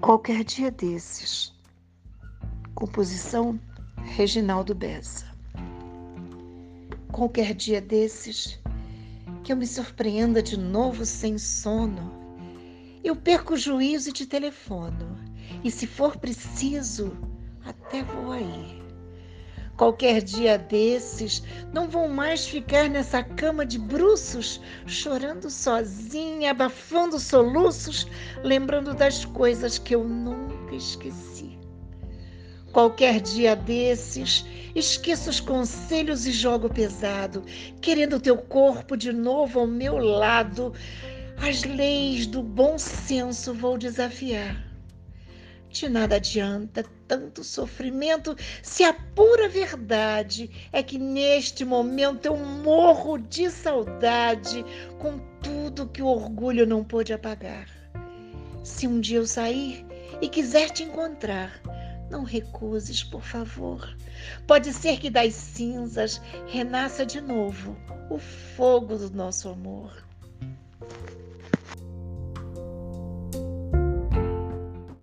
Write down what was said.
Qualquer dia desses. Composição Reginaldo Bessa. Qualquer dia desses que eu me surpreenda de novo sem sono, eu perco o juízo e te telefono. E se for preciso, até vou aí. Qualquer dia desses, não vou mais ficar nessa cama de bruços, chorando sozinha, abafando soluços, lembrando das coisas que eu nunca esqueci. Qualquer dia desses, esqueço os conselhos e jogo pesado, querendo teu corpo de novo ao meu lado. As leis do bom senso vou desafiar de nada adianta tanto sofrimento se a pura verdade é que neste momento eu morro de saudade com tudo que o orgulho não pôde apagar. Se um dia eu sair e quiser te encontrar, não recuses, por favor. Pode ser que das cinzas renasça de novo o fogo do nosso amor.